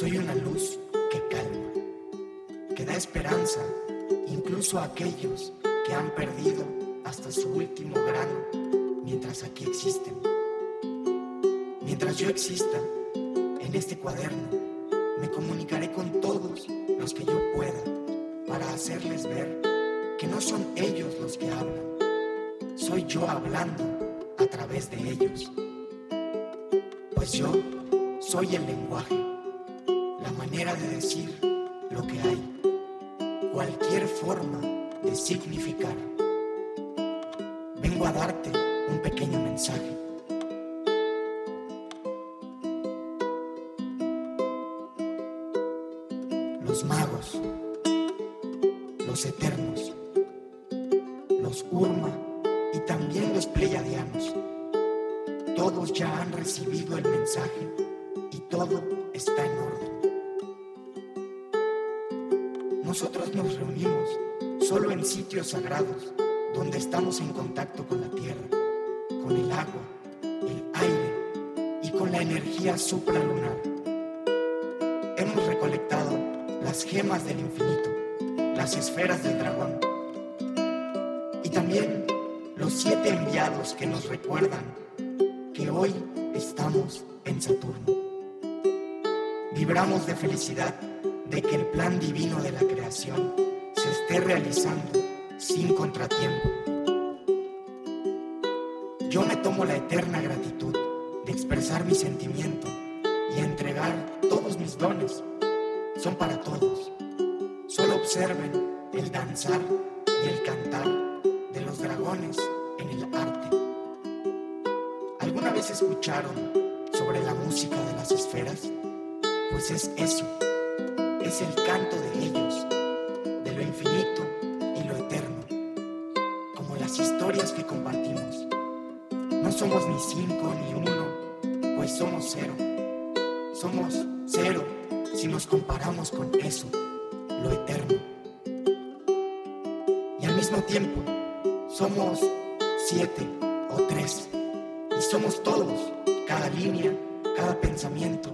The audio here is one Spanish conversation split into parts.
Soy una luz que calma, que da esperanza incluso a aquellos que han perdido hasta su último grano mientras aquí existen. Mientras yo exista en este cuaderno, me comunicaré con todos los que yo pueda para hacerles ver que no son ellos los que hablan, soy yo hablando a través de ellos. Pues yo soy el lenguaje manera de decir lo que hay, cualquier forma de significar. A darte un pequeño mensaje. Los magos, los eternos, los Urma y también los pleiadianos, todos ya han recibido el mensaje y todo está en orden. Nosotros nos reunimos solo en sitios sagrados donde estamos en contacto con la tierra, con el agua, el aire y con la energía supralunar. Hemos recolectado las gemas del infinito, las esferas del dragón y también los siete enviados que nos recuerdan que hoy estamos en Saturno. Vibramos de felicidad de que el plan divino de la creación se esté realizando sin contratiempo. Yo me tomo la eterna gratitud de expresar mi sentimiento y entregar todos mis dones. Son para todos. Solo observen el danzar y el cantar de los dragones en el arte. ¿Alguna vez escucharon sobre la música de las esferas? Pues es eso es el canto de ellos, de lo infinito historias que compartimos. No somos ni cinco ni uno, pues somos cero. Somos cero si nos comparamos con eso, lo eterno. Y al mismo tiempo, somos siete o tres. Y somos todos, cada línea, cada pensamiento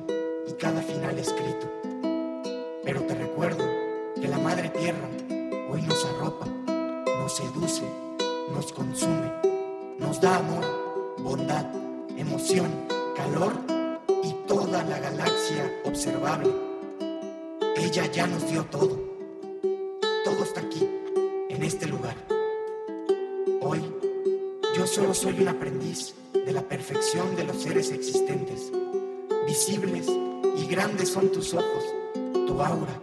y cada final escrito. Pero te recuerdo que la Madre Tierra hoy nos arropa, nos seduce, nos consume, nos da amor, bondad, emoción, calor y toda la galaxia observable. Ella ya nos dio todo. Todo está aquí, en este lugar. Hoy yo solo soy un aprendiz de la perfección de los seres existentes. Visibles y grandes son tus ojos tu aura,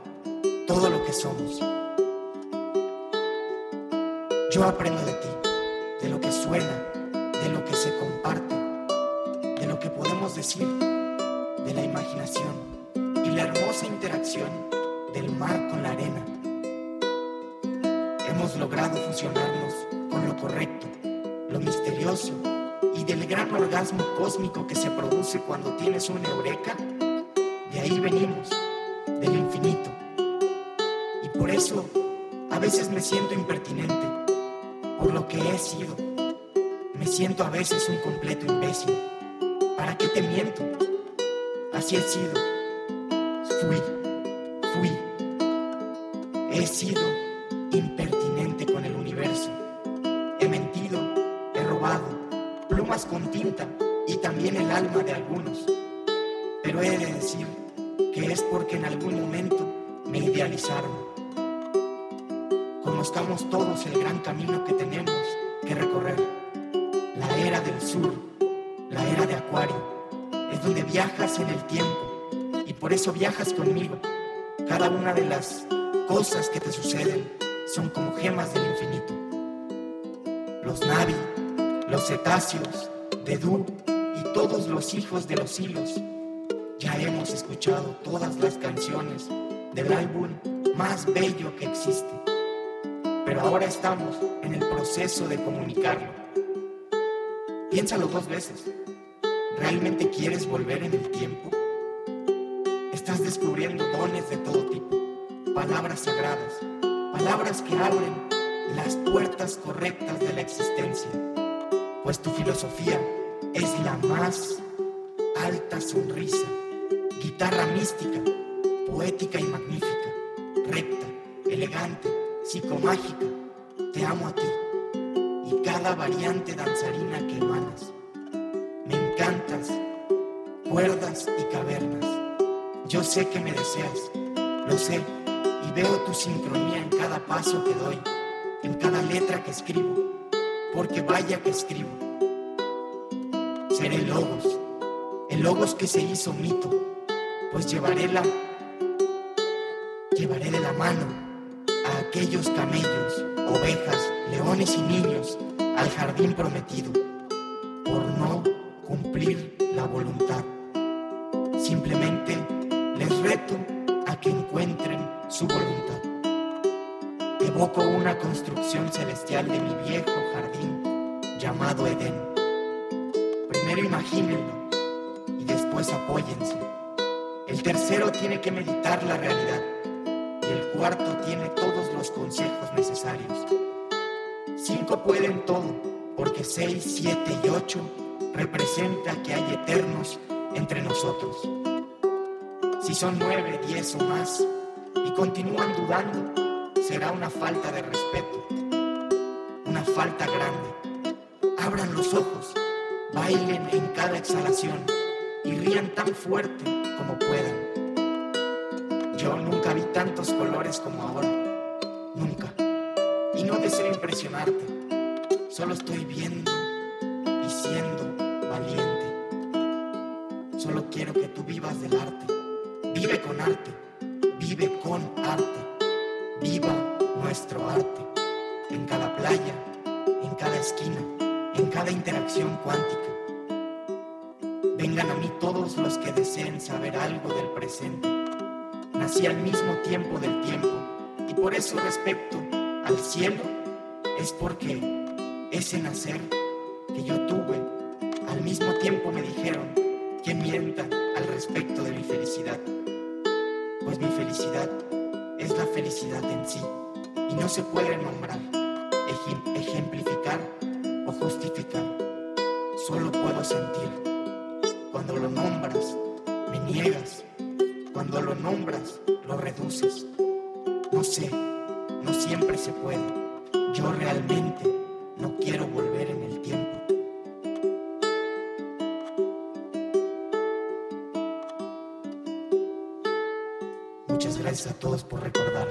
todo lo que somos. Yo aprendo de ti, de lo que suena, de lo que se comparte, de lo que podemos decir, de la imaginación y la hermosa interacción del mar con la arena. Hemos logrado fusionarnos con lo correcto, lo misterioso y del gran orgasmo cósmico que se produce cuando tienes una eureka. De ahí venimos del infinito. Y por eso a veces me siento impertinente lo que he sido. Me siento a veces un completo imbécil. ¿Para qué te miento? Así he sido. Fui, fui. He sido impertinente con el universo. He mentido, he robado plumas con tinta y también el alma de algunos. Pero he de decir que es porque en algún momento me idealizaron. Conozcamos todos el gran camino que tenemos que recorrer. La era del sur, la era de Acuario, es donde viajas en el tiempo y por eso viajas conmigo. Cada una de las cosas que te suceden son como gemas del infinito. Los Navi, los cetáceos, Dedú y todos los hijos de los hilos ya hemos escuchado todas las canciones del álbum más bello que existe, pero ahora estamos en el proceso de comunicarlo. Piénsalo dos veces. ¿Realmente quieres volver en el tiempo? Estás descubriendo dones de todo tipo, palabras sagradas, palabras que abren las puertas correctas de la existencia, pues tu filosofía es la más alta sonrisa, guitarra mística, poética y magnífica, recta, elegante, psicomágica, te amo a ti y cada variante danzarina que emanas. Me encantas, cuerdas y cavernas. Yo sé que me deseas, lo sé, y veo tu sincronía en cada paso que doy, en cada letra que escribo, porque vaya que escribo. Seré Logos, el Logos que se hizo mito, pues llevaré la llevaré de la mano aquellos camellos, ovejas, leones y niños al jardín prometido por no cumplir la voluntad. Simplemente les reto a que encuentren su voluntad. Evoco una construcción celestial de mi viejo jardín llamado Edén. Primero imagínenlo y después apóyense. El tercero tiene que meditar la realidad y el cuarto tiene todos los consejos necesarios. Cinco pueden todo, porque seis, siete y ocho representa que hay eternos entre nosotros. Si son nueve, diez o más y continúan dudando, será una falta de respeto, una falta grande. Abran los ojos, bailen en cada exhalación y rían tan fuerte como puedan. Yo nunca vi tantos colores como ahora, nunca. Y no deseo impresionarte, solo estoy viendo y siendo valiente. Solo quiero que tú vivas del arte, vive con arte, vive con arte, viva nuestro arte, en cada playa, en cada esquina, en cada interacción cuántica. Vengan a mí todos los que deseen saber algo del presente nací al mismo tiempo del tiempo y por eso respecto al cielo es porque ese nacer que yo tuve al mismo tiempo me dijeron que mienta al respecto de mi felicidad, pues mi felicidad es la felicidad en sí y no se puede nombrar, ejemplificar o justificar, solo puedo sentir. Cuando lo nombras, me niegas cuando lo nombras, lo reduces. No sé, no siempre se puede. Yo realmente no quiero volver en el tiempo. Muchas gracias a todos por recordar.